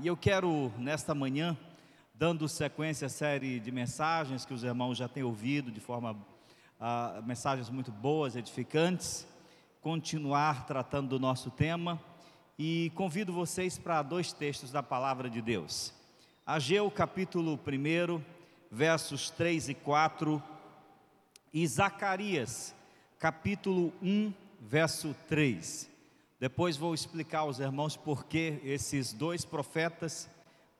E eu quero, nesta manhã, dando sequência à série de mensagens que os irmãos já têm ouvido de forma, uh, mensagens muito boas, edificantes, continuar tratando do nosso tema e convido vocês para dois textos da palavra de Deus. Ageu capítulo 1, versos 3 e 4, e Zacarias capítulo 1, verso 3. Depois vou explicar aos irmãos por que esses dois profetas,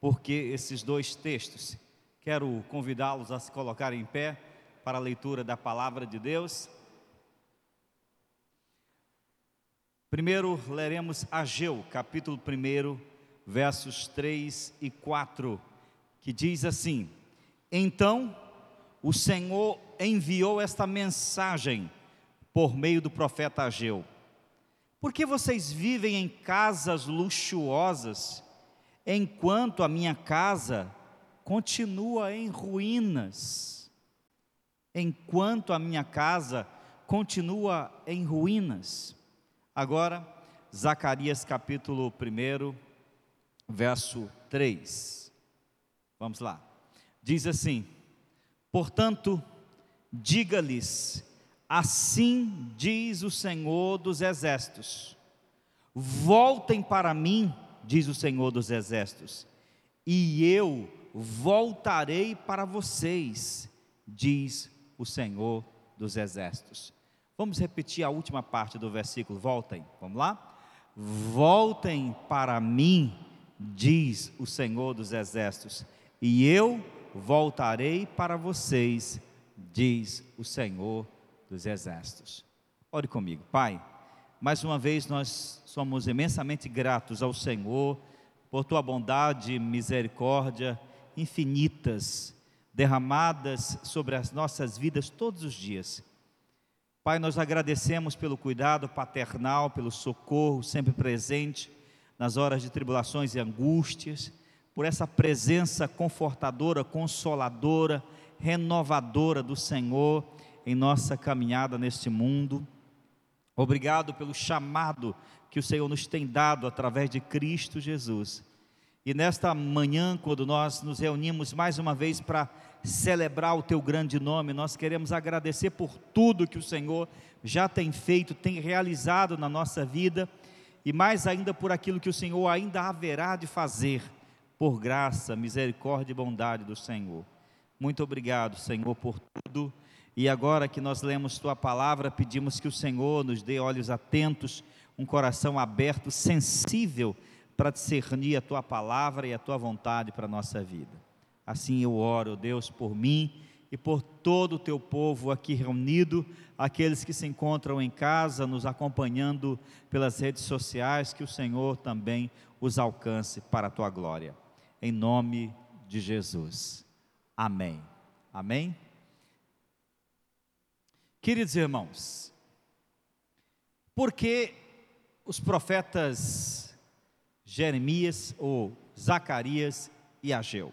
por que esses dois textos. Quero convidá-los a se colocar em pé para a leitura da palavra de Deus. Primeiro leremos Ageu, capítulo 1, versos 3 e 4, que diz assim: Então o Senhor enviou esta mensagem por meio do profeta Ageu por que vocês vivem em casas luxuosas, enquanto a minha casa continua em ruínas? Enquanto a minha casa continua em ruínas. Agora, Zacarias capítulo 1, verso 3. Vamos lá. Diz assim: Portanto, diga-lhes Assim diz o Senhor dos Exércitos: Voltem para mim, diz o Senhor dos Exércitos, e eu voltarei para vocês, diz o Senhor dos Exércitos. Vamos repetir a última parte do versículo. Voltem, vamos lá? Voltem para mim, diz o Senhor dos Exércitos, e eu voltarei para vocês, diz o Senhor dos exércitos. Ore comigo, Pai. Mais uma vez nós somos imensamente gratos ao Senhor por tua bondade e misericórdia infinitas derramadas sobre as nossas vidas todos os dias. Pai, nós agradecemos pelo cuidado paternal, pelo socorro sempre presente nas horas de tribulações e angústias, por essa presença confortadora, consoladora, renovadora do Senhor em nossa caminhada neste mundo. Obrigado pelo chamado que o Senhor nos tem dado através de Cristo Jesus. E nesta manhã, quando nós nos reunimos mais uma vez para celebrar o teu grande nome, nós queremos agradecer por tudo que o Senhor já tem feito, tem realizado na nossa vida e mais ainda por aquilo que o Senhor ainda haverá de fazer, por graça, misericórdia e bondade do Senhor. Muito obrigado, Senhor, por tudo e agora que nós lemos tua palavra, pedimos que o Senhor nos dê olhos atentos, um coração aberto, sensível para discernir a tua palavra e a tua vontade para a nossa vida. Assim eu oro, Deus, por mim e por todo o teu povo aqui reunido, aqueles que se encontram em casa, nos acompanhando pelas redes sociais, que o Senhor também os alcance para a tua glória. Em nome de Jesus. Amém. Amém. Queridos irmãos, por que os profetas Jeremias ou Zacarias e Ageu?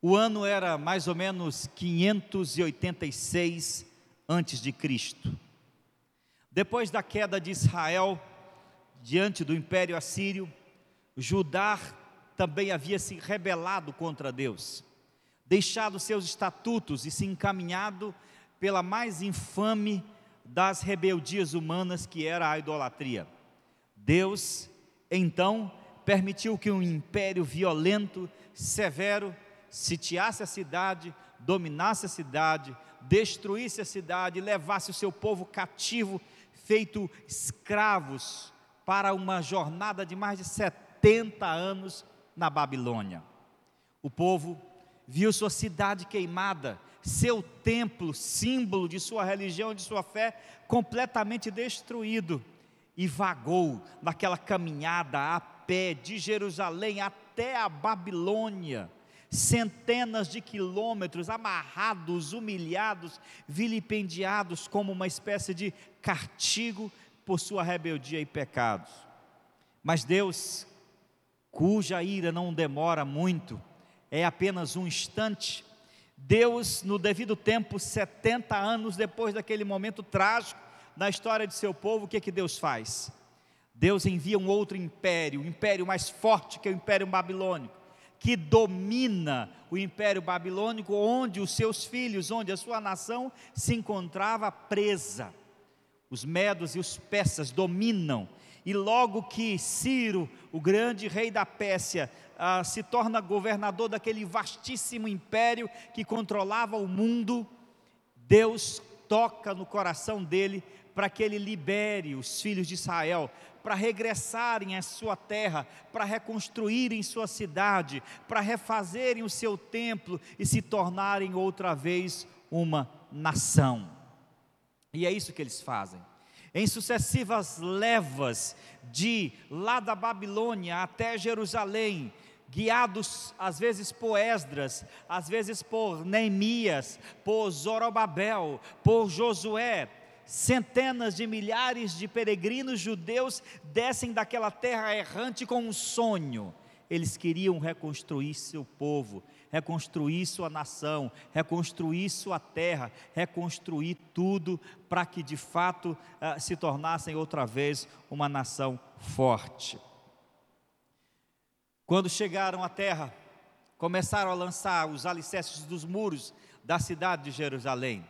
O ano era mais ou menos 586 antes de Cristo. Depois da queda de Israel diante do Império Assírio, Judá também havia se rebelado contra Deus, deixado seus estatutos e se encaminhado pela mais infame das rebeldias humanas, que era a idolatria. Deus, então, permitiu que um império violento, severo, sitiasse a cidade, dominasse a cidade, destruísse a cidade, levasse o seu povo cativo, feito escravos, para uma jornada de mais de 70 anos na Babilônia. O povo viu sua cidade queimada, seu templo, símbolo de sua religião, de sua fé, completamente destruído, e vagou naquela caminhada a pé de Jerusalém até a Babilônia, centenas de quilômetros, amarrados, humilhados, vilipendiados como uma espécie de castigo por sua rebeldia e pecados. Mas Deus, cuja ira não demora muito, é apenas um instante, Deus, no devido tempo, 70 anos depois daquele momento trágico na história de seu povo, o que, que Deus faz? Deus envia um outro império, um império mais forte que o império babilônico, que domina o império babilônico, onde os seus filhos, onde a sua nação se encontrava presa. Os medos e os persas dominam, e logo que Ciro, o grande rei da Pérsia, ah, se torna governador daquele vastíssimo império que controlava o mundo, Deus toca no coração dele para que ele libere os filhos de Israel para regressarem à sua terra, para reconstruírem sua cidade, para refazerem o seu templo e se tornarem outra vez uma nação. E é isso que eles fazem. Em sucessivas levas, de lá da Babilônia até Jerusalém, guiados às vezes por Esdras, às vezes por Neemias, por Zorobabel, por Josué, centenas de milhares de peregrinos judeus descem daquela terra errante com um sonho. Eles queriam reconstruir seu povo, reconstruir sua nação, reconstruir sua terra, reconstruir tudo para que de fato uh, se tornassem outra vez uma nação forte. Quando chegaram à terra, começaram a lançar os alicerces dos muros da cidade de Jerusalém.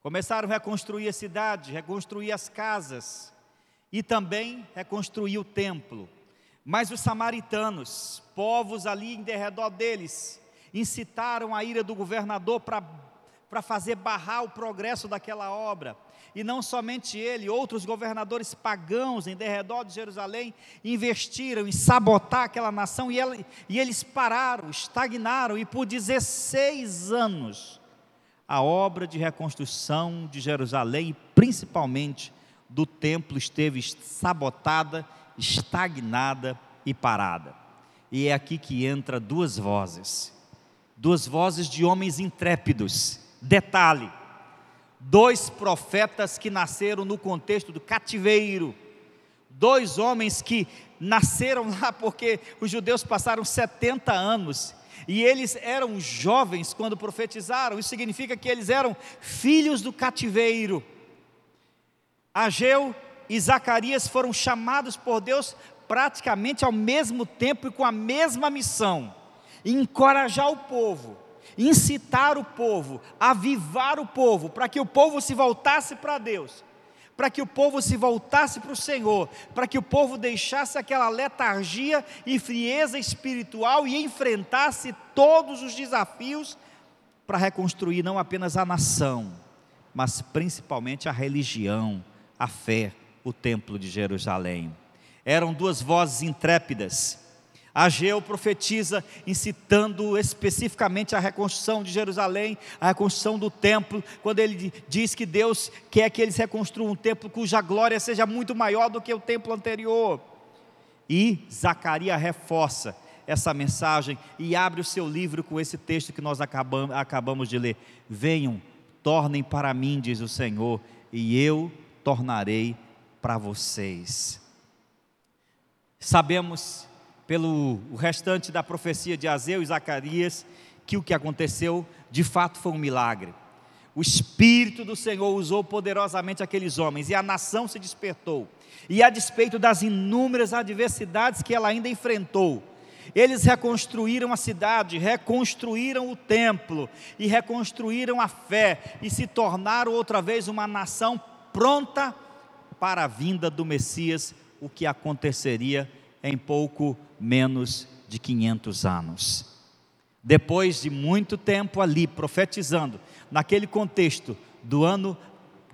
Começaram a reconstruir a cidade, reconstruir as casas e também reconstruir o templo. Mas os samaritanos, povos ali em derredor deles, incitaram a ira do governador para fazer barrar o progresso daquela obra. E não somente ele, outros governadores pagãos em derredor de Jerusalém investiram em sabotar aquela nação e, ela, e eles pararam, estagnaram, e por 16 anos a obra de reconstrução de Jerusalém, principalmente do templo, esteve sabotada, estagnada e parada. E é aqui que entra duas vozes, duas vozes de homens intrépidos. Detalhe: dois profetas que nasceram no contexto do cativeiro, dois homens que nasceram lá porque os judeus passaram 70 anos. E eles eram jovens quando profetizaram, isso significa que eles eram filhos do cativeiro. Ageu e Zacarias foram chamados por Deus praticamente ao mesmo tempo e com a mesma missão: encorajar o povo, incitar o povo, avivar o povo, para que o povo se voltasse para Deus para que o povo se voltasse para o Senhor, para que o povo deixasse aquela letargia e frieza espiritual e enfrentasse todos os desafios para reconstruir não apenas a nação, mas principalmente a religião, a fé, o templo de Jerusalém. Eram duas vozes intrépidas Ageu profetiza incitando especificamente a reconstrução de Jerusalém, a reconstrução do templo, quando ele diz que Deus quer que eles reconstruam um templo cuja glória seja muito maior do que o templo anterior. E Zacarias reforça essa mensagem e abre o seu livro com esse texto que nós acabamos, acabamos de ler. Venham, tornem para mim, diz o Senhor, e eu tornarei para vocês. Sabemos pelo restante da profecia de Azeu e Zacarias, que o que aconteceu de fato foi um milagre. O Espírito do Senhor usou poderosamente aqueles homens e a nação se despertou. E a despeito das inúmeras adversidades que ela ainda enfrentou, eles reconstruíram a cidade, reconstruíram o templo e reconstruíram a fé e se tornaram outra vez uma nação pronta para a vinda do Messias, o que aconteceria em pouco menos de 500 anos. Depois de muito tempo ali profetizando, naquele contexto do ano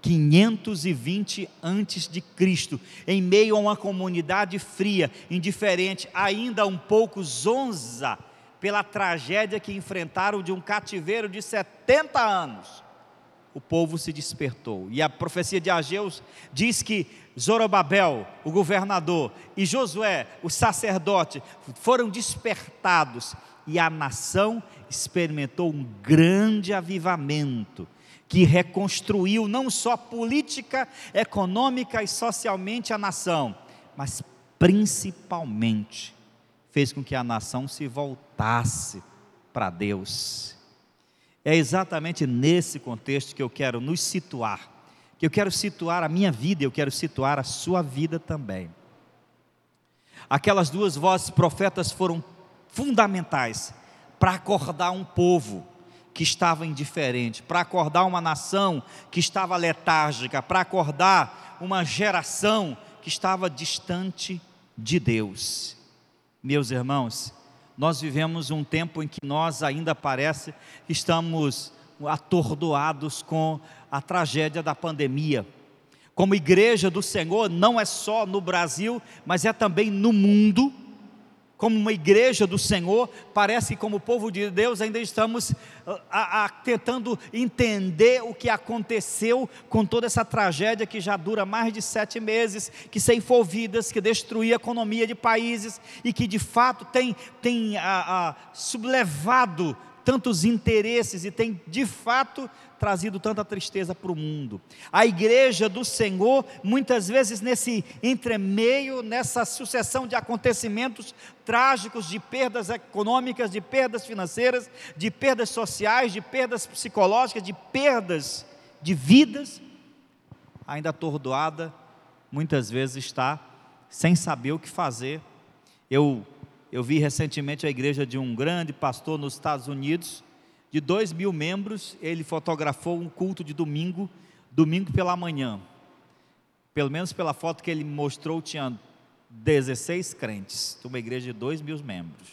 520 antes de Cristo, em meio a uma comunidade fria, indiferente, ainda um pouco zonza pela tragédia que enfrentaram de um cativeiro de 70 anos o povo se despertou. E a profecia de Ageus diz que Zorobabel, o governador, e Josué, o sacerdote, foram despertados e a nação experimentou um grande avivamento que reconstruiu não só política, econômica e socialmente a nação, mas principalmente fez com que a nação se voltasse para Deus é exatamente nesse contexto que eu quero nos situar, que eu quero situar a minha vida, eu quero situar a sua vida também. Aquelas duas vozes profetas foram fundamentais para acordar um povo que estava indiferente, para acordar uma nação que estava letárgica, para acordar uma geração que estava distante de Deus. Meus irmãos, nós vivemos um tempo em que nós ainda parece estamos atordoados com a tragédia da pandemia. Como igreja do Senhor, não é só no Brasil, mas é também no mundo como uma igreja do Senhor, parece que como povo de Deus ainda estamos a, ah, a, tentando entender o que aconteceu com toda essa tragédia que já dura mais de sete meses, que ceifou vidas, que destruiu a economia de países e que de fato tem, tem a, a sublevado tantos interesses e tem de fato trazido tanta tristeza para o mundo. A igreja do Senhor, muitas vezes nesse entremeio, nessa sucessão de acontecimentos trágicos, de perdas econômicas, de perdas financeiras, de perdas sociais, de perdas psicológicas, de perdas de vidas, ainda atordoada, muitas vezes está sem saber o que fazer. Eu eu vi recentemente a igreja de um grande pastor nos Estados Unidos, de dois mil membros, ele fotografou um culto de domingo, domingo pela manhã. Pelo menos pela foto que ele mostrou, tinha 16 crentes, uma igreja de dois mil membros.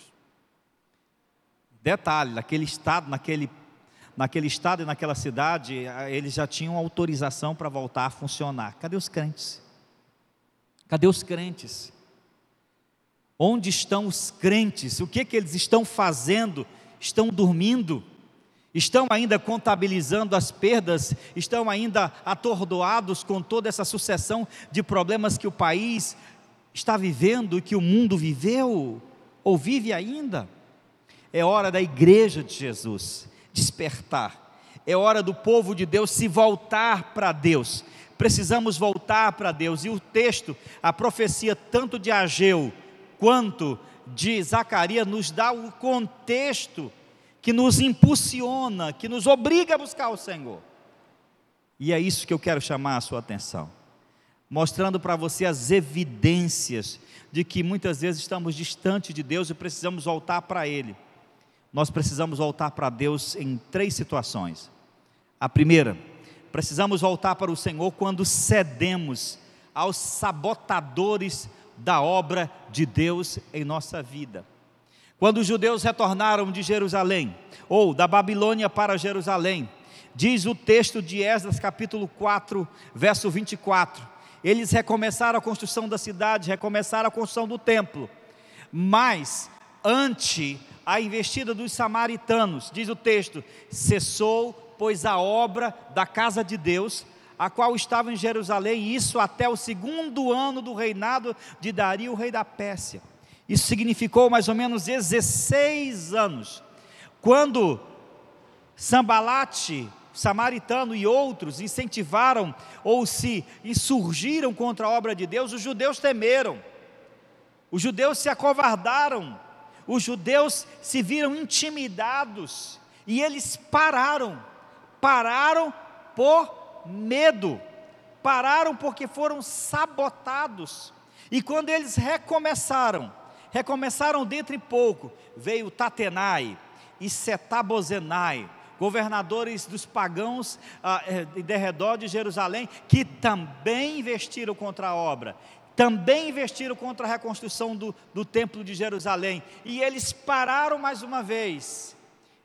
Detalhe, naquele estado, naquele, naquele estado e naquela cidade, eles já tinham autorização para voltar a funcionar. Cadê os crentes? Cadê os crentes? Onde estão os crentes? O que, que eles estão fazendo? Estão dormindo? Estão ainda contabilizando as perdas? Estão ainda atordoados com toda essa sucessão de problemas que o país está vivendo e que o mundo viveu? Ou vive ainda? É hora da igreja de Jesus despertar. É hora do povo de Deus se voltar para Deus. Precisamos voltar para Deus. E o texto, a profecia tanto de Ageu, quanto de Zacarias nos dá o contexto que nos impulsiona, que nos obriga a buscar o Senhor. E é isso que eu quero chamar a sua atenção, mostrando para você as evidências de que muitas vezes estamos distantes de Deus e precisamos voltar para Ele. Nós precisamos voltar para Deus em três situações. A primeira, precisamos voltar para o Senhor quando cedemos aos sabotadores da obra de Deus em nossa vida. Quando os judeus retornaram de Jerusalém, ou da Babilônia para Jerusalém, diz o texto de Esdras, capítulo 4, verso 24: eles recomeçaram a construção da cidade, recomeçaram a construção do templo, mas ante a investida dos samaritanos, diz o texto, cessou, pois a obra da casa de Deus a qual estava em Jerusalém, isso até o segundo ano do reinado de Dario, rei da Pérsia. Isso significou mais ou menos 16 anos. Quando Sambalate, samaritano e outros incentivaram ou se insurgiram contra a obra de Deus, os judeus temeram, os judeus se acovardaram, os judeus se viram intimidados e eles pararam, pararam por medo, pararam porque foram sabotados. E quando eles recomeçaram, recomeçaram dentro de pouco, veio Tatenai e Setabozenai, governadores dos pagãos ah, eh, de redor de Jerusalém, que também investiram contra a obra, também investiram contra a reconstrução do, do templo de Jerusalém, e eles pararam mais uma vez,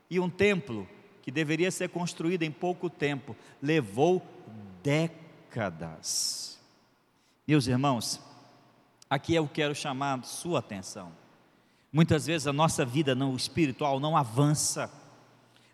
e um templo que deveria ser construída em pouco tempo, levou décadas. Meus irmãos, aqui eu quero chamar sua atenção. Muitas vezes a nossa vida não espiritual não avança.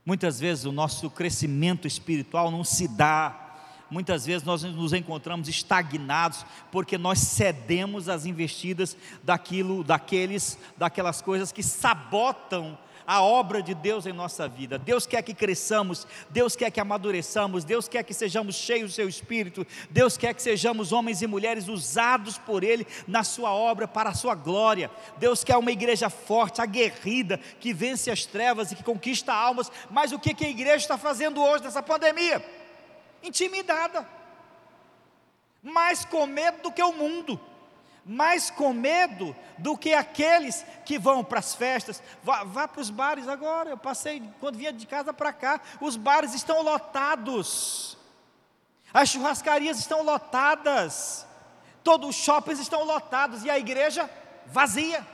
Muitas vezes o nosso crescimento espiritual não se dá. Muitas vezes nós nos encontramos estagnados porque nós cedemos às investidas daquilo, daqueles, daquelas coisas que sabotam a obra de Deus em nossa vida. Deus quer que cresçamos, Deus quer que amadureçamos, Deus quer que sejamos cheios do seu espírito, Deus quer que sejamos homens e mulheres usados por Ele na sua obra, para a sua glória. Deus quer uma igreja forte, aguerrida, que vence as trevas e que conquista almas. Mas o que, que a igreja está fazendo hoje nessa pandemia? Intimidada, mais com medo do que o mundo mais com medo do que aqueles que vão para as festas. Vá, vá para os bares agora. Eu passei, quando vinha de casa para cá, os bares estão lotados, as churrascarias estão lotadas, todos os shoppings estão lotados e a igreja vazia.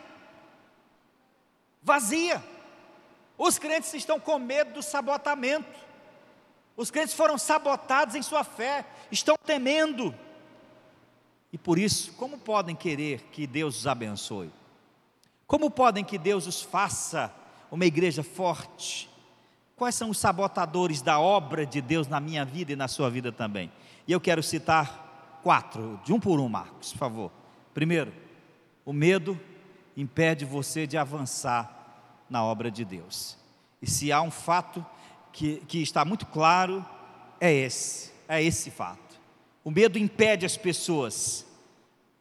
Vazia. Os crentes estão com medo do sabotamento. Os crentes foram sabotados em sua fé, estão temendo. E por isso, como podem querer que Deus os abençoe? Como podem que Deus os faça uma igreja forte? Quais são os sabotadores da obra de Deus na minha vida e na sua vida também? E eu quero citar quatro, de um por um, Marcos, por favor. Primeiro, o medo impede você de avançar na obra de Deus. E se há um fato que, que está muito claro, é esse, é esse fato. O medo impede as pessoas.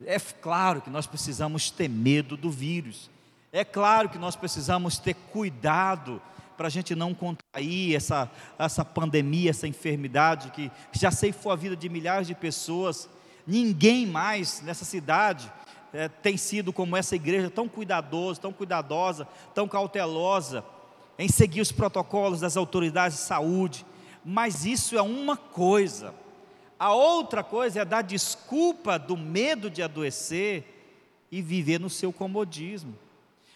É claro que nós precisamos ter medo do vírus. É claro que nós precisamos ter cuidado para a gente não contrair essa, essa pandemia, essa enfermidade que já ceifou a vida de milhares de pessoas. Ninguém mais nessa cidade é, tem sido como essa igreja tão cuidadosa, tão cuidadosa, tão cautelosa em seguir os protocolos das autoridades de saúde, mas isso é uma coisa. A outra coisa é dar desculpa do medo de adoecer e viver no seu comodismo.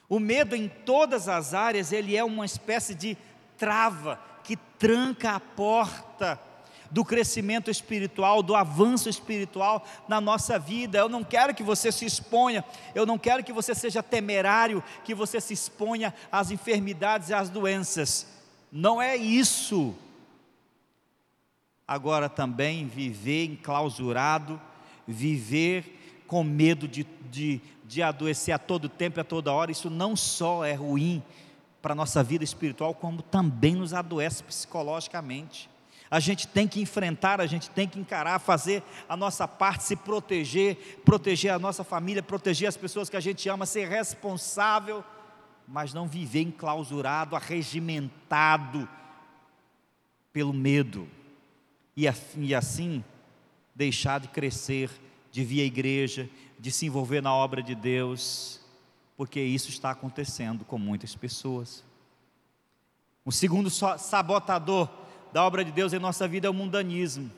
O medo em todas as áreas, ele é uma espécie de trava que tranca a porta do crescimento espiritual, do avanço espiritual na nossa vida. Eu não quero que você se exponha, eu não quero que você seja temerário, que você se exponha às enfermidades e às doenças. Não é isso. Agora também viver enclausurado, viver com medo de, de, de adoecer a todo tempo e a toda hora, isso não só é ruim para a nossa vida espiritual, como também nos adoece psicologicamente. A gente tem que enfrentar, a gente tem que encarar, fazer a nossa parte, se proteger, proteger a nossa família, proteger as pessoas que a gente ama, ser responsável, mas não viver enclausurado, arregimentado pelo medo. E assim deixar de crescer, de vir à igreja, de se envolver na obra de Deus, porque isso está acontecendo com muitas pessoas. O segundo sabotador da obra de Deus em nossa vida é o mundanismo.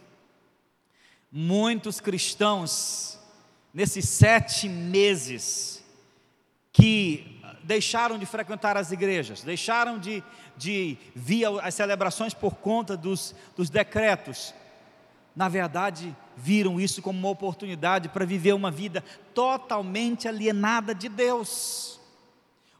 Muitos cristãos, nesses sete meses, que deixaram de frequentar as igrejas, deixaram de, de vir às celebrações por conta dos, dos decretos, na verdade, viram isso como uma oportunidade para viver uma vida totalmente alienada de Deus,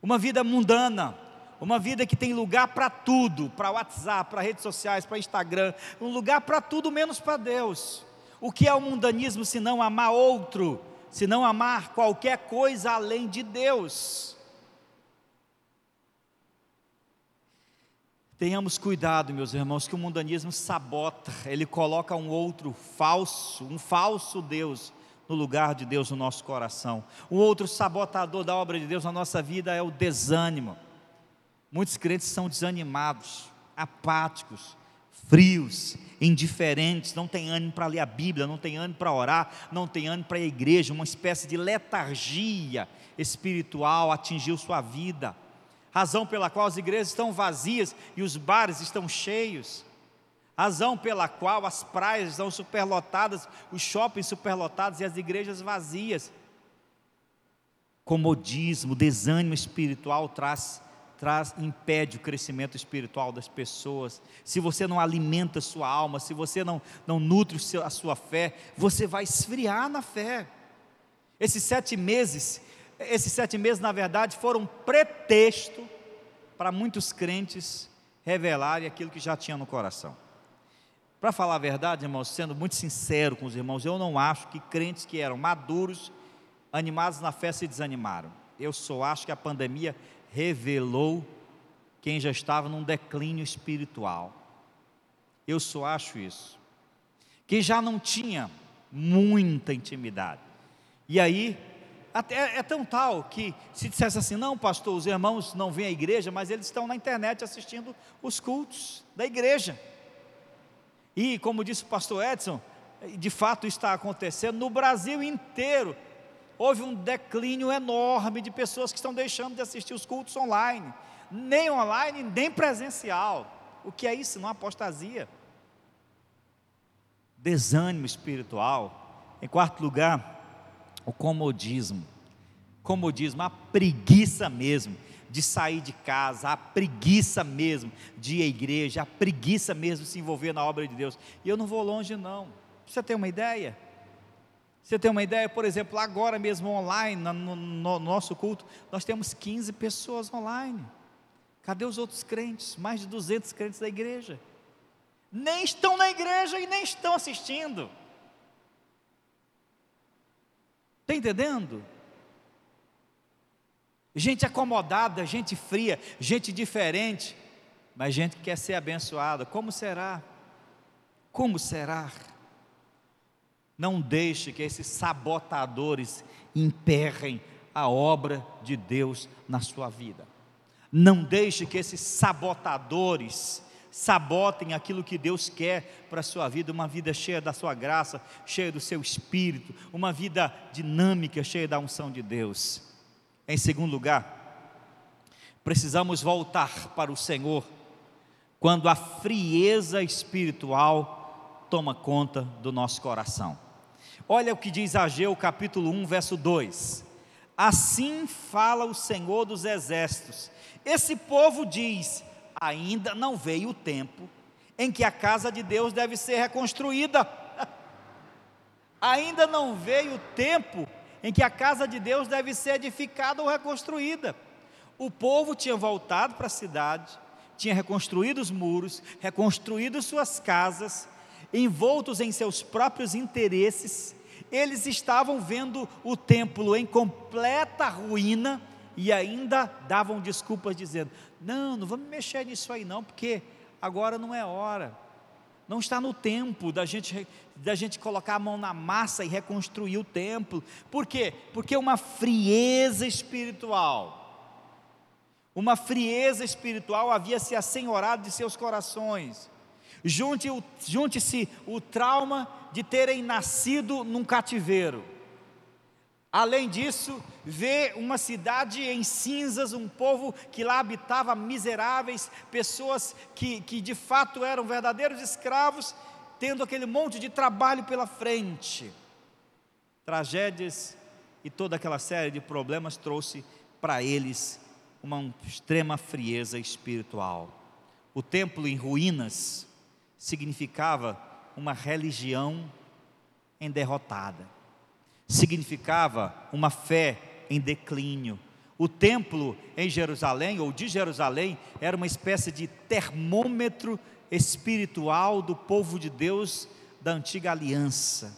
uma vida mundana, uma vida que tem lugar para tudo, para WhatsApp, para redes sociais, para Instagram, um lugar para tudo menos para Deus. O que é o mundanismo se não amar outro, se não amar qualquer coisa além de Deus? Tenhamos cuidado, meus irmãos, que o mundanismo sabota, ele coloca um outro falso, um falso Deus no lugar de Deus no nosso coração. Um outro sabotador da obra de Deus na nossa vida é o desânimo. Muitos crentes são desanimados, apáticos, frios, indiferentes, não tem ânimo para ler a Bíblia, não tem ânimo para orar, não tem ânimo para à igreja, uma espécie de letargia espiritual atingiu sua vida. Razão pela qual as igrejas estão vazias e os bares estão cheios. Razão pela qual as praias estão superlotadas, os shoppings superlotados e as igrejas vazias. Comodismo, desânimo espiritual traz traz, impede o crescimento espiritual das pessoas, se você não alimenta a sua alma, se você não, não nutre a sua fé, você vai esfriar na fé. Esses sete meses, esses sete meses, na verdade, foram pretexto para muitos crentes revelarem aquilo que já tinha no coração. Para falar a verdade, irmãos, sendo muito sincero com os irmãos, eu não acho que crentes que eram maduros, animados na fé, se desanimaram. Eu só acho que a pandemia revelou quem já estava num declínio espiritual. Eu só acho isso. Quem já não tinha muita intimidade. E aí, até é tão tal que se dissesse assim, não, pastor, os irmãos não vêm à igreja, mas eles estão na internet assistindo os cultos da igreja. E como disse o pastor Edson, de fato está acontecendo no Brasil inteiro houve um declínio enorme de pessoas que estão deixando de assistir os cultos online, nem online, nem presencial. O que é isso? Não apostasia. Desânimo espiritual. Em quarto lugar, o comodismo. Comodismo, a preguiça mesmo de sair de casa, a preguiça mesmo de ir à igreja, a preguiça mesmo de se envolver na obra de Deus. E eu não vou longe, não. Você tem uma ideia? Você tem uma ideia, por exemplo, agora mesmo online, no, no, no nosso culto, nós temos 15 pessoas online. Cadê os outros crentes? Mais de 200 crentes da igreja. Nem estão na igreja e nem estão assistindo. Está entendendo? gente acomodada, gente fria, gente diferente, mas gente que quer ser abençoada. Como será? Como será? Não deixe que esses sabotadores emperrem a obra de Deus na sua vida. Não deixe que esses sabotadores sabotem aquilo que Deus quer para a sua vida, uma vida cheia da sua graça, cheia do seu espírito, uma vida dinâmica, cheia da unção de Deus. Em segundo lugar, precisamos voltar para o Senhor quando a frieza espiritual toma conta do nosso coração. Olha o que diz Ageu capítulo 1, verso 2: Assim fala o Senhor dos exércitos. Esse povo diz: ainda não veio o tempo em que a casa de Deus deve ser reconstruída. ainda não veio o tempo em que a casa de Deus deve ser edificada ou reconstruída. O povo tinha voltado para a cidade, tinha reconstruído os muros, reconstruído suas casas, envoltos em seus próprios interesses, eles estavam vendo o templo em completa ruína e ainda davam desculpas dizendo: Não, não vamos mexer nisso aí não, porque agora não é hora. Não está no tempo da gente, da gente colocar a mão na massa e reconstruir o templo. Por quê? Porque uma frieza espiritual, uma frieza espiritual havia se assenhorado de seus corações. Junte-se o, trauma de terem nascido num cativeiro Além disso, vê uma cidade em cinzas, um povo que lá habitava miseráveis, pessoas que, que de fato eram verdadeiros escravos, tendo aquele monte de trabalho pela frente. Tragédias e toda aquela série de problemas trouxe para eles uma extrema frieza espiritual. O templo em ruínas significava uma religião enderrotada significava uma fé em declínio. O templo em Jerusalém, ou de Jerusalém, era uma espécie de termômetro espiritual do povo de Deus da antiga aliança.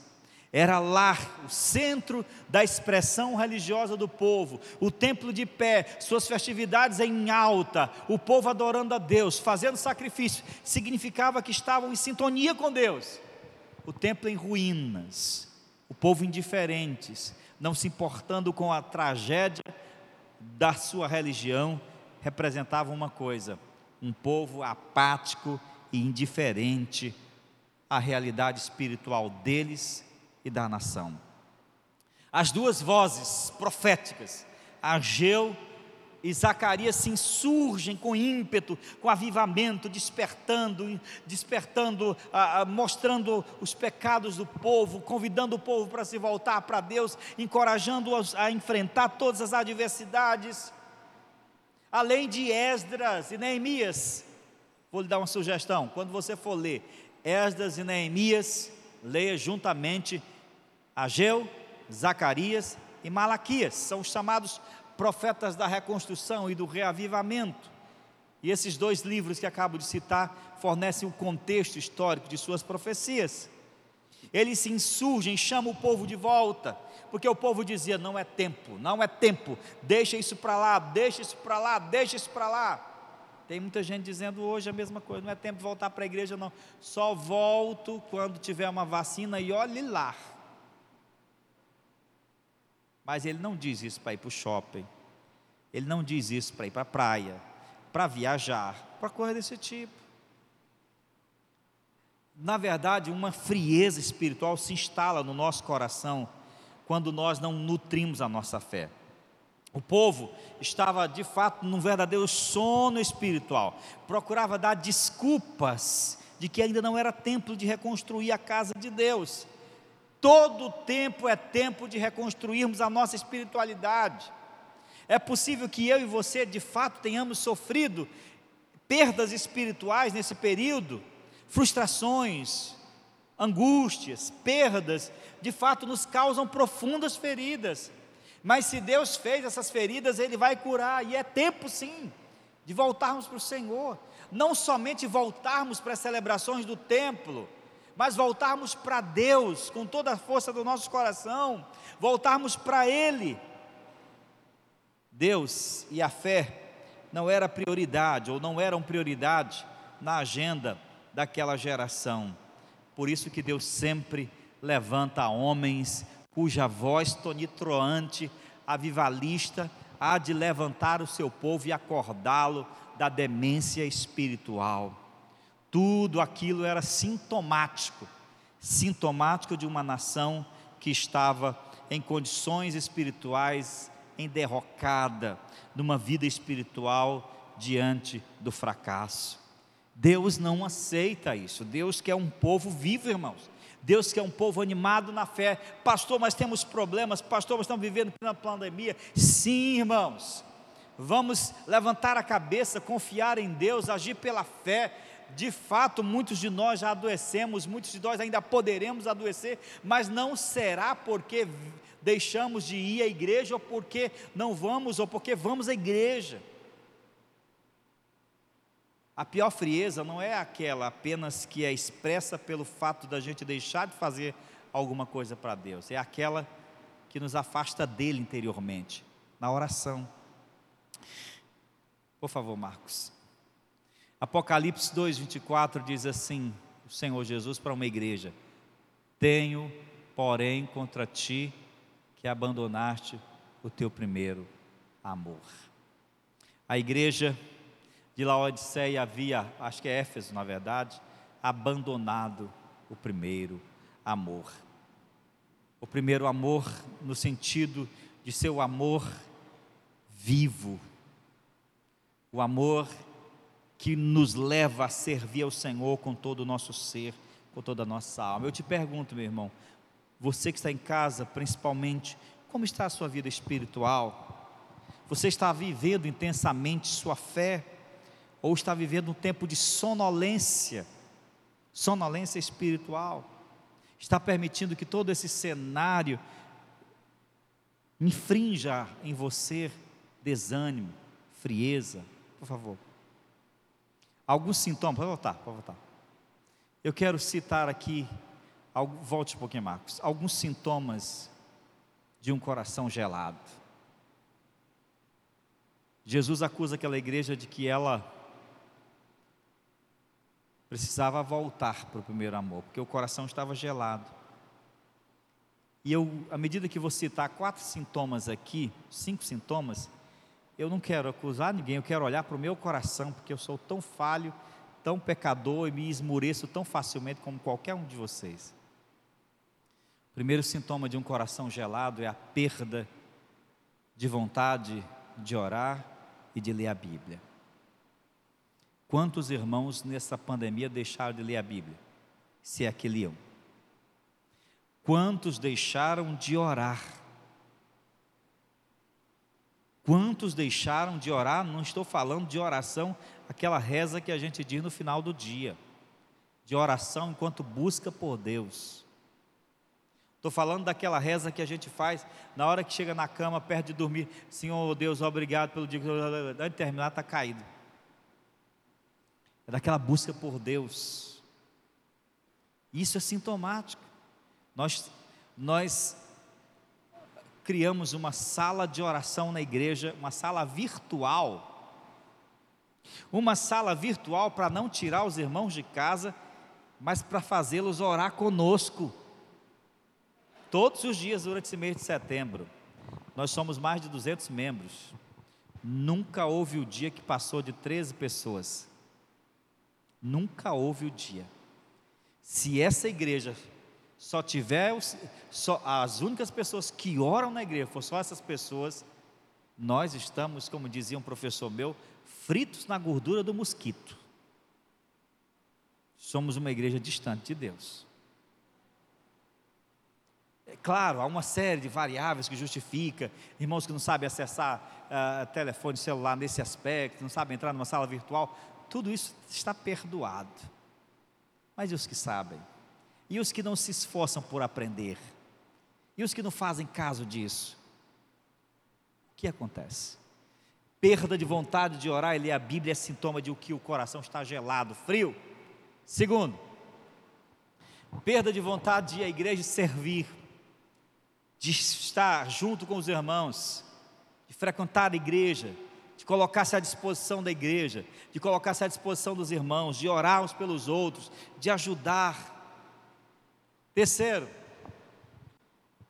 Era lá o centro da expressão religiosa do povo, o templo de pé, suas festividades em alta, o povo adorando a Deus, fazendo sacrifício, significava que estavam em sintonia com Deus. O templo em ruínas, o povo indiferentes, não se importando com a tragédia da sua religião, representava uma coisa: um povo apático e indiferente à realidade espiritual deles e da nação. As duas vozes proféticas, Ageu e Zacarias se insurgem com ímpeto, com avivamento, despertando, despertando, ah, ah, mostrando os pecados do povo, convidando o povo para se voltar para Deus, encorajando-os a enfrentar todas as adversidades. Além de Esdras e Neemias, vou lhe dar uma sugestão: quando você for ler Esdras e Neemias, leia juntamente Ageu, Zacarias e Malaquias, são os chamados profetas da reconstrução e do reavivamento. E esses dois livros que acabo de citar fornecem o contexto histórico de suas profecias. Eles se insurgem, chamam o povo de volta, porque o povo dizia: não é tempo, não é tempo, deixa isso para lá, deixa isso para lá, deixa isso para lá. Tem muita gente dizendo hoje a mesma coisa, não é tempo de voltar para a igreja, não. Só volto quando tiver uma vacina e olhe lá. Mas ele não diz isso para ir para o shopping. Ele não diz isso para ir para a praia, para viajar, para coisa desse tipo. Na verdade, uma frieza espiritual se instala no nosso coração quando nós não nutrimos a nossa fé. O povo estava de fato num verdadeiro sono espiritual, procurava dar desculpas de que ainda não era tempo de reconstruir a casa de Deus. Todo tempo é tempo de reconstruirmos a nossa espiritualidade. É possível que eu e você de fato tenhamos sofrido perdas espirituais nesse período, frustrações, angústias, perdas, de fato nos causam profundas feridas. Mas se Deus fez essas feridas, Ele vai curar, e é tempo sim de voltarmos para o Senhor, não somente voltarmos para as celebrações do templo, mas voltarmos para Deus com toda a força do nosso coração, voltarmos para Ele. Deus e a fé não era prioridade, ou não eram prioridade na agenda daquela geração. Por isso que Deus sempre levanta homens cuja voz tonitroante, avivalista, há de levantar o seu povo e acordá-lo da demência espiritual. Tudo aquilo era sintomático, sintomático de uma nação que estava em condições espirituais enderrocada, numa vida espiritual diante do fracasso. Deus não aceita isso. Deus quer um povo vivo, irmãos. Deus quer um povo animado na fé. Pastor, mas temos problemas. Pastor, mas estamos vivendo na pandemia. Sim, irmãos. Vamos levantar a cabeça, confiar em Deus, agir pela fé. De fato, muitos de nós já adoecemos, muitos de nós ainda poderemos adoecer, mas não será porque deixamos de ir à igreja ou porque não vamos ou porque vamos à igreja. A pior frieza não é aquela apenas que é expressa pelo fato da gente deixar de fazer alguma coisa para Deus, é aquela que nos afasta dele interiormente, na oração. Por favor, Marcos. Apocalipse 2:24 diz assim: o Senhor Jesus para uma igreja: Tenho, porém, contra ti que abandonaste o teu primeiro amor. A igreja de Laodiceia havia, acho que é Éfeso na verdade, abandonado o primeiro amor. O primeiro amor no sentido de ser o amor vivo, o amor que nos leva a servir ao Senhor com todo o nosso ser, com toda a nossa alma. Eu te pergunto, meu irmão, você que está em casa, principalmente, como está a sua vida espiritual? Você está vivendo intensamente sua fé? ou está vivendo um tempo de sonolência, sonolência espiritual, está permitindo que todo esse cenário infrinja em você desânimo, frieza, por favor. Alguns sintomas, pode voltar, pode voltar. Eu quero citar aqui, volte um pouquinho, Marcos, alguns sintomas de um coração gelado. Jesus acusa aquela igreja de que ela precisava voltar para o primeiro amor, porque o coração estava gelado. E eu, à medida que vou citar quatro sintomas aqui, cinco sintomas, eu não quero acusar ninguém, eu quero olhar para o meu coração, porque eu sou tão falho, tão pecador e me esmoreço tão facilmente como qualquer um de vocês. O primeiro sintoma de um coração gelado é a perda de vontade de orar e de ler a Bíblia. Quantos irmãos nessa pandemia deixaram de ler a Bíblia? Se é que liam. Quantos deixaram de orar? Quantos deixaram de orar? Não estou falando de oração, aquela reza que a gente diz no final do dia, de oração enquanto busca por Deus. Estou falando daquela reza que a gente faz na hora que chega na cama, perto de dormir. Senhor Deus, obrigado pelo dia que antes de terminar, está caído é daquela busca por Deus. Isso é sintomático. Nós, nós criamos uma sala de oração na igreja, uma sala virtual. Uma sala virtual para não tirar os irmãos de casa, mas para fazê-los orar conosco. Todos os dias durante esse mês de setembro. Nós somos mais de 200 membros. Nunca houve o dia que passou de 13 pessoas. Nunca houve o dia. Se essa igreja só tiver só as únicas pessoas que oram na igreja, for só essas pessoas, nós estamos, como dizia um professor meu, fritos na gordura do mosquito. Somos uma igreja distante de Deus. É claro, há uma série de variáveis que justifica, irmãos que não sabem acessar uh, telefone celular nesse aspecto, não sabem entrar numa sala virtual, tudo isso está perdoado. Mas e os que sabem? E os que não se esforçam por aprender? E os que não fazem caso disso? O que acontece? Perda de vontade de orar e ler a Bíblia é sintoma de que o coração está gelado, frio. Segundo, perda de vontade de à igreja servir, de estar junto com os irmãos, de frequentar a igreja, de colocar-se à disposição da igreja, de colocar-se à disposição dos irmãos, de orar uns pelos outros, de ajudar. Terceiro,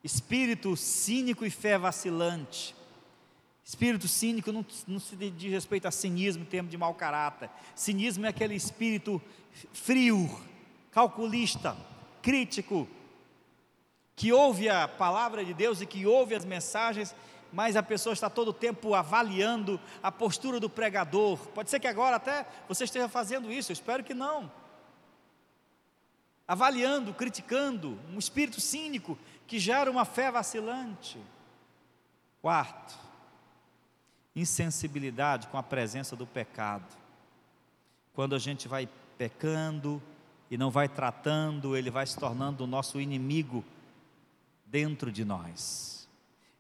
espírito cínico e fé vacilante. Espírito cínico não, não se diz respeito a cinismo em termos de mau caráter. Cinismo é aquele espírito frio, calculista, crítico, que ouve a palavra de Deus e que ouve as mensagens, mas a pessoa está todo o tempo avaliando a postura do pregador. Pode ser que agora até você esteja fazendo isso, eu espero que não. Avaliando, criticando, um espírito cínico que gera uma fé vacilante. Quarto, insensibilidade com a presença do pecado. Quando a gente vai pecando e não vai tratando, ele vai se tornando o nosso inimigo dentro de nós.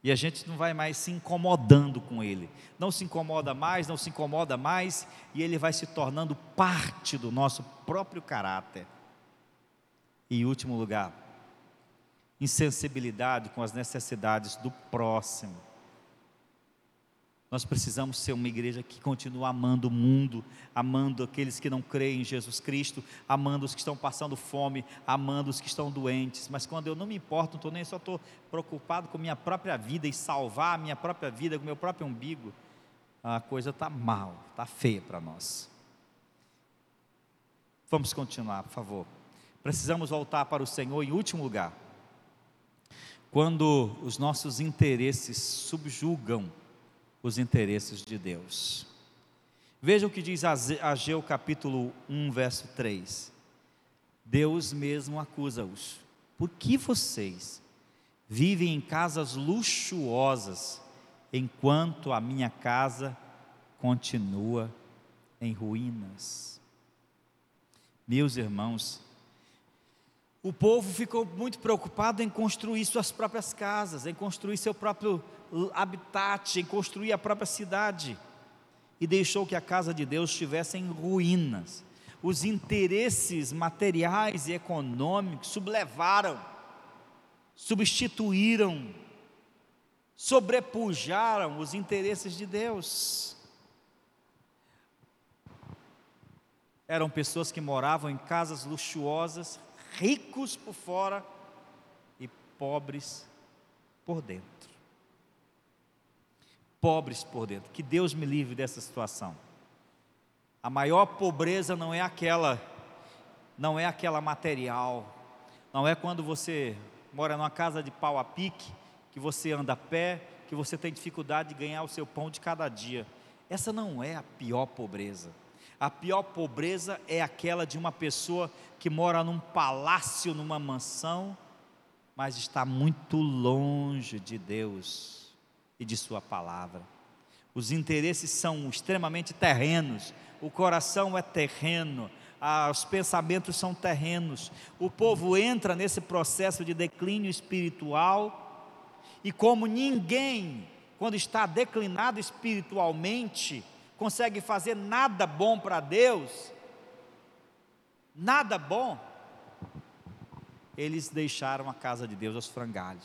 E a gente não vai mais se incomodando com ele. Não se incomoda mais, não se incomoda mais, e ele vai se tornando parte do nosso próprio caráter. E último lugar, insensibilidade com as necessidades do próximo. Nós precisamos ser uma igreja que continua amando o mundo, amando aqueles que não creem em Jesus Cristo, amando os que estão passando fome, amando os que estão doentes. Mas quando eu não me importo, não estou nem só estou preocupado com minha própria vida e salvar a minha própria vida, com meu próprio umbigo, a coisa está mal, está feia para nós. Vamos continuar, por favor. Precisamos voltar para o Senhor em último lugar. Quando os nossos interesses subjugam os interesses de Deus. Veja o que diz Ageu capítulo 1, verso 3. Deus mesmo acusa-os. Por que vocês vivem em casas luxuosas, enquanto a minha casa continua em ruínas? Meus irmãos, o povo ficou muito preocupado em construir suas próprias casas, em construir seu próprio habitat, em construir a própria cidade, e deixou que a casa de Deus estivesse em ruínas. Os interesses materiais e econômicos sublevaram, substituíram, sobrepujaram os interesses de Deus. Eram pessoas que moravam em casas luxuosas, ricos por fora e pobres por dentro pobres por dentro. Que Deus me livre dessa situação. A maior pobreza não é aquela, não é aquela material, não é quando você mora numa casa de pau a pique, que você anda a pé, que você tem dificuldade de ganhar o seu pão de cada dia. Essa não é a pior pobreza. A pior pobreza é aquela de uma pessoa que mora num palácio, numa mansão, mas está muito longe de Deus e de Sua palavra. Os interesses são extremamente terrenos, o coração é terreno, os pensamentos são terrenos. O povo entra nesse processo de declínio espiritual, e como ninguém, quando está declinado espiritualmente, consegue fazer nada bom para Deus, nada bom, eles deixaram a casa de Deus aos frangalhos.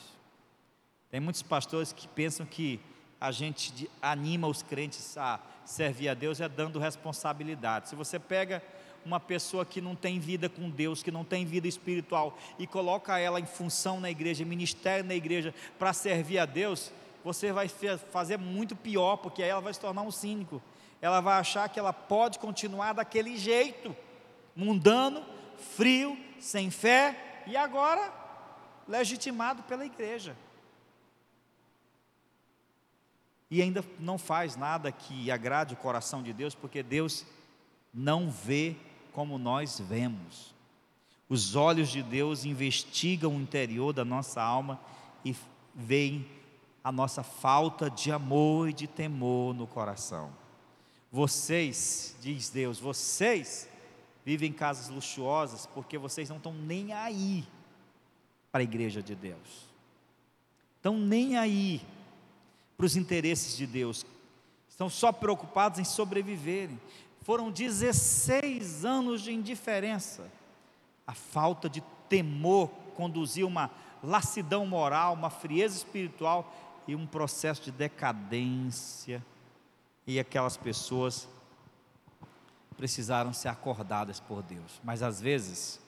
Tem muitos pastores que pensam que a gente anima os crentes a servir a Deus é dando responsabilidade. Se você pega uma pessoa que não tem vida com Deus, que não tem vida espiritual e coloca ela em função na igreja, ministério na igreja para servir a Deus, você vai fazer muito pior, porque aí ela vai se tornar um cínico. Ela vai achar que ela pode continuar daquele jeito, mundano, frio, sem fé, e agora legitimado pela igreja. E ainda não faz nada que agrade o coração de Deus, porque Deus não vê como nós vemos. Os olhos de Deus investigam o interior da nossa alma e veem a nossa falta de amor e de temor no coração. Vocês, diz Deus, vocês vivem em casas luxuosas porque vocês não estão nem aí para a igreja de Deus. Estão nem aí para os interesses de Deus. Estão só preocupados em sobreviverem. Foram 16 anos de indiferença. A falta de temor conduziu uma lassidão moral, uma frieza espiritual e um processo de decadência. E aquelas pessoas precisaram ser acordadas por Deus. Mas às vezes,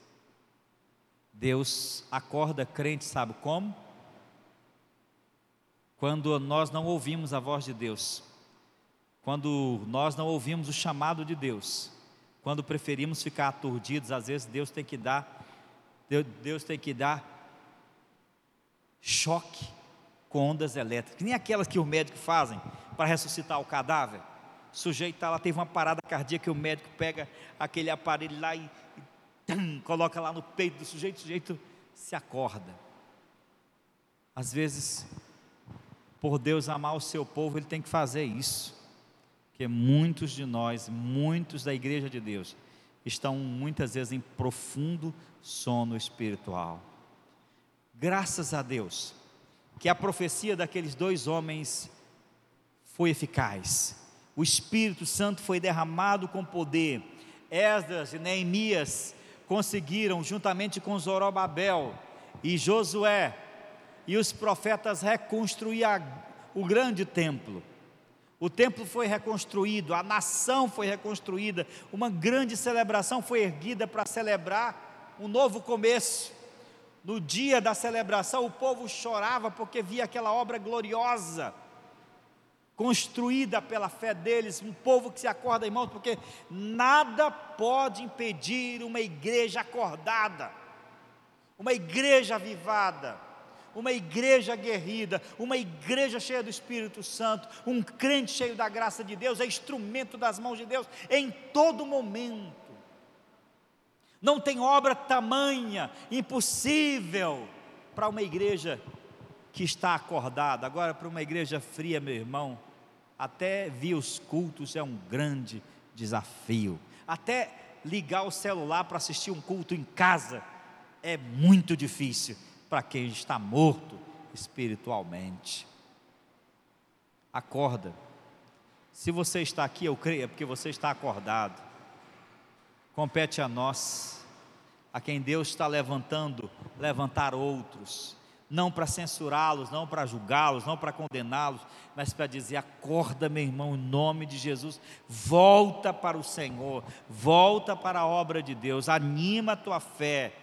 Deus acorda crente, sabe como? Quando nós não ouvimos a voz de Deus, quando nós não ouvimos o chamado de Deus, quando preferimos ficar aturdidos, às vezes Deus tem que dar, Deus, tem que dar choque com ondas elétricas, nem aquelas que os médicos fazem para ressuscitar o cadáver. O sujeito está lá, teve uma parada cardíaca, o médico pega aquele aparelho lá e, e coloca lá no peito do sujeito, o sujeito se acorda. Às vezes, por Deus amar o seu povo, ele tem que fazer isso. Porque muitos de nós, muitos da igreja de Deus, estão muitas vezes em profundo sono espiritual. Graças a Deus, que a profecia daqueles dois homens foi eficaz o Espírito Santo foi derramado com poder. Esdras e Neemias conseguiram, juntamente com Zorobabel e Josué e os profetas, reconstruir a, o grande templo. O templo foi reconstruído, a nação foi reconstruída, uma grande celebração foi erguida para celebrar um novo começo. No dia da celebração, o povo chorava porque via aquela obra gloriosa construída pela fé deles, um povo que se acorda, irmãos, porque nada pode impedir uma igreja acordada, uma igreja avivada, uma igreja guerrida, uma igreja cheia do Espírito Santo, um crente cheio da graça de Deus, é instrumento das mãos de Deus em todo momento. Não tem obra tamanha, impossível para uma igreja que está acordada. Agora, para uma igreja fria, meu irmão, até vir os cultos é um grande desafio. Até ligar o celular para assistir um culto em casa é muito difícil para quem está morto espiritualmente. Acorda. Se você está aqui, eu creio, é porque você está acordado. Compete a nós, a quem Deus está levantando, levantar outros não para censurá-los, não para julgá-los, não para condená-los, mas para dizer: acorda, meu irmão, em nome de Jesus, volta para o Senhor, volta para a obra de Deus, anima a tua fé,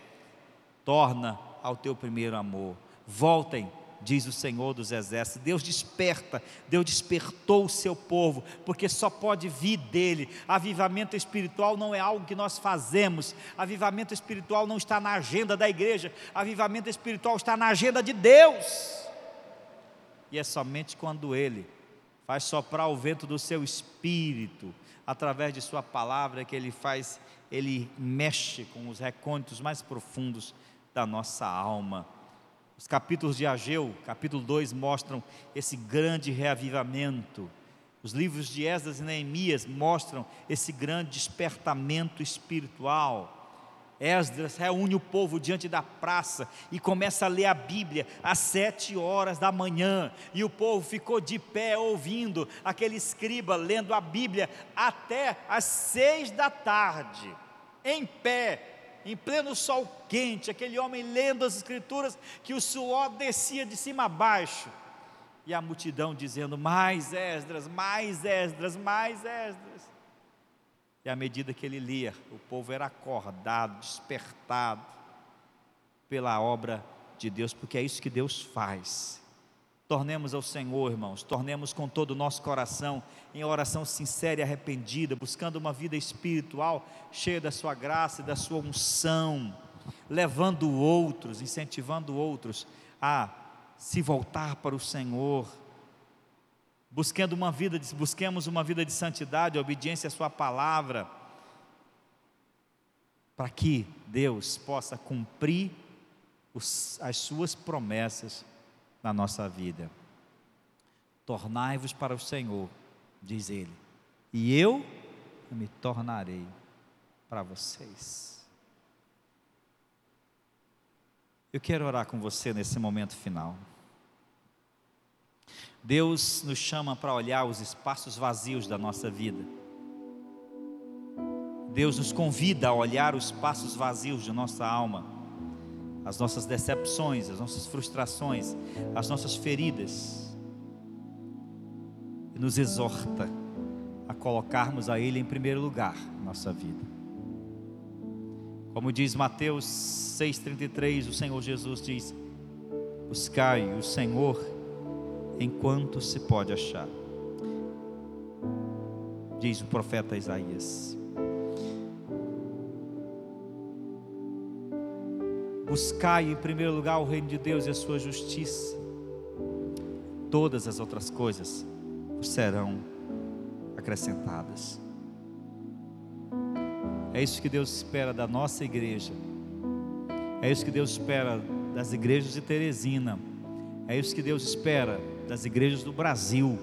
torna ao teu primeiro amor. Voltem diz o Senhor dos Exércitos. Deus desperta, Deus despertou o seu povo, porque só pode vir dele. Avivamento espiritual não é algo que nós fazemos, avivamento espiritual não está na agenda da igreja, avivamento espiritual está na agenda de Deus. E é somente quando ele faz soprar o vento do seu espírito, através de sua palavra, que ele faz, ele mexe com os recônditos mais profundos da nossa alma. Os capítulos de Ageu, capítulo 2, mostram esse grande reavivamento. Os livros de Esdras e Neemias mostram esse grande despertamento espiritual. Esdras reúne o povo diante da praça e começa a ler a Bíblia às sete horas da manhã. E o povo ficou de pé ouvindo aquele escriba lendo a Bíblia até às seis da tarde, em pé, em pleno sol quente, aquele homem lendo as Escrituras, que o suor descia de cima a baixo, e a multidão dizendo: Mais Esdras, mais Esdras, mais Esdras. E à medida que ele lia, o povo era acordado, despertado pela obra de Deus, porque é isso que Deus faz. Tornemos ao Senhor, irmãos, tornemos com todo o nosso coração em oração sincera e arrependida, buscando uma vida espiritual cheia da Sua graça e da Sua unção. levando outros, incentivando outros a se voltar para o Senhor, buscando uma vida, busquemos uma vida de santidade, obediência à Sua palavra, para que Deus possa cumprir os, as Suas promessas na nossa vida. Tornai-vos para o Senhor, diz Ele, e eu me tornarei para vocês. Eu quero orar com você nesse momento final. Deus nos chama para olhar os espaços vazios da nossa vida. Deus nos convida a olhar os espaços vazios de nossa alma, as nossas decepções, as nossas frustrações, as nossas feridas, e nos exorta a colocarmos a Ele em primeiro lugar na nossa vida. Como diz Mateus 6,33, o Senhor Jesus diz: Buscai o Senhor enquanto se pode achar. Diz o profeta Isaías. Buscai em primeiro lugar o reino de Deus e a sua justiça. Todas as outras coisas serão acrescentadas. É isso que Deus espera da nossa igreja. É isso que Deus espera das igrejas de Teresina. É isso que Deus espera das igrejas do Brasil,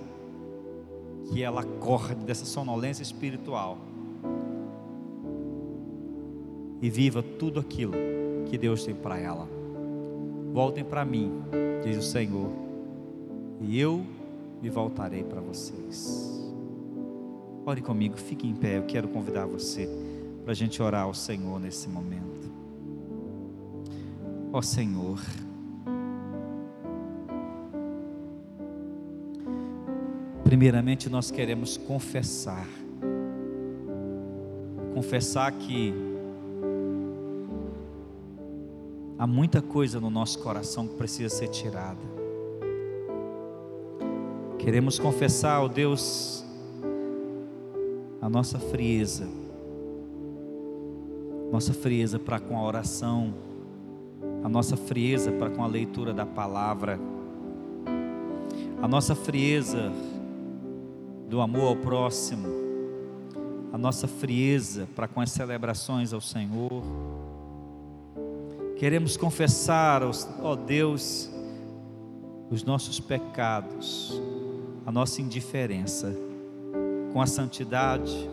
que ela acorde dessa sonolência espiritual e viva tudo aquilo que Deus tem para ela. Voltem para mim, diz o Senhor, e eu me voltarei para vocês. Ore comigo, fique em pé. Eu quero convidar você para a gente orar ao Senhor nesse momento. Ó Senhor, Primeiramente, nós queremos confessar. Confessar que há muita coisa no nosso coração que precisa ser tirada. Queremos confessar, ó Deus, a nossa frieza, nossa frieza para com a oração, a nossa frieza para com a leitura da palavra, a nossa frieza do amor ao próximo, a nossa frieza para com as celebrações ao Senhor. Queremos confessar, ó Deus, os nossos pecados, a nossa indiferença com a santidade,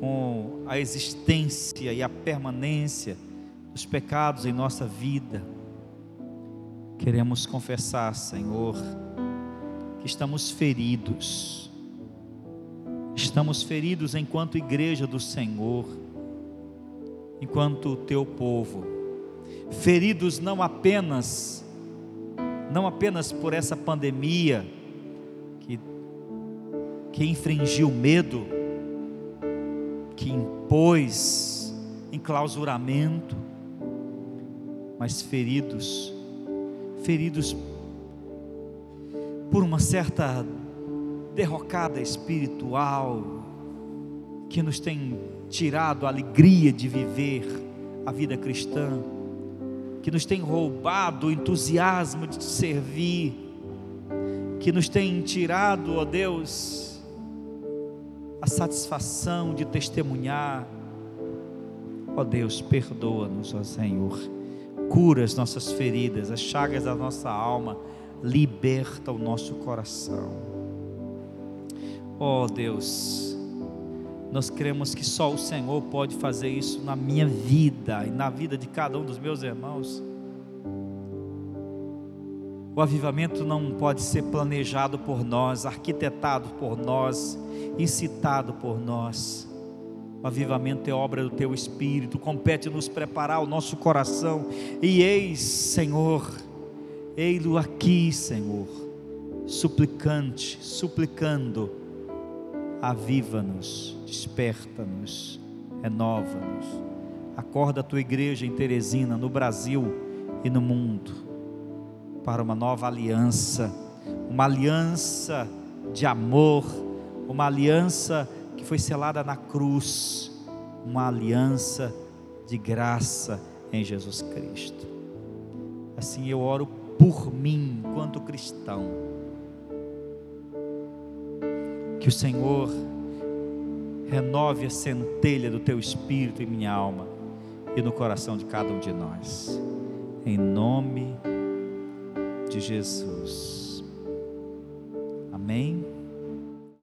com a existência e a permanência dos pecados em nossa vida. Queremos confessar, Senhor, que estamos feridos Estamos feridos enquanto igreja do Senhor, enquanto teu povo. Feridos não apenas não apenas por essa pandemia que que infringiu medo, que impôs enclausuramento, mas feridos, feridos por uma certa derrocada espiritual que nos tem tirado a alegria de viver a vida cristã, que nos tem roubado o entusiasmo de te servir, que nos tem tirado, ó Deus, a satisfação de testemunhar. Ó Deus, perdoa-nos, ó Senhor. Cura as nossas feridas, as chagas da nossa alma, liberta o nosso coração. Oh Deus, nós cremos que só o Senhor pode fazer isso na minha vida e na vida de cada um dos meus irmãos. O avivamento não pode ser planejado por nós, arquitetado por nós, incitado por nós. O avivamento é obra do teu espírito, compete nos preparar o nosso coração. E eis, Senhor, ei-lo aqui, Senhor, suplicante, suplicando aviva-nos, desperta-nos, renova-nos. Acorda a tua igreja em Teresina, no Brasil e no mundo, para uma nova aliança, uma aliança de amor, uma aliança que foi selada na cruz, uma aliança de graça em Jesus Cristo. Assim eu oro por mim, enquanto cristão. Que o Senhor renove a centelha do teu espírito em minha alma e no coração de cada um de nós. Em nome de Jesus. Amém.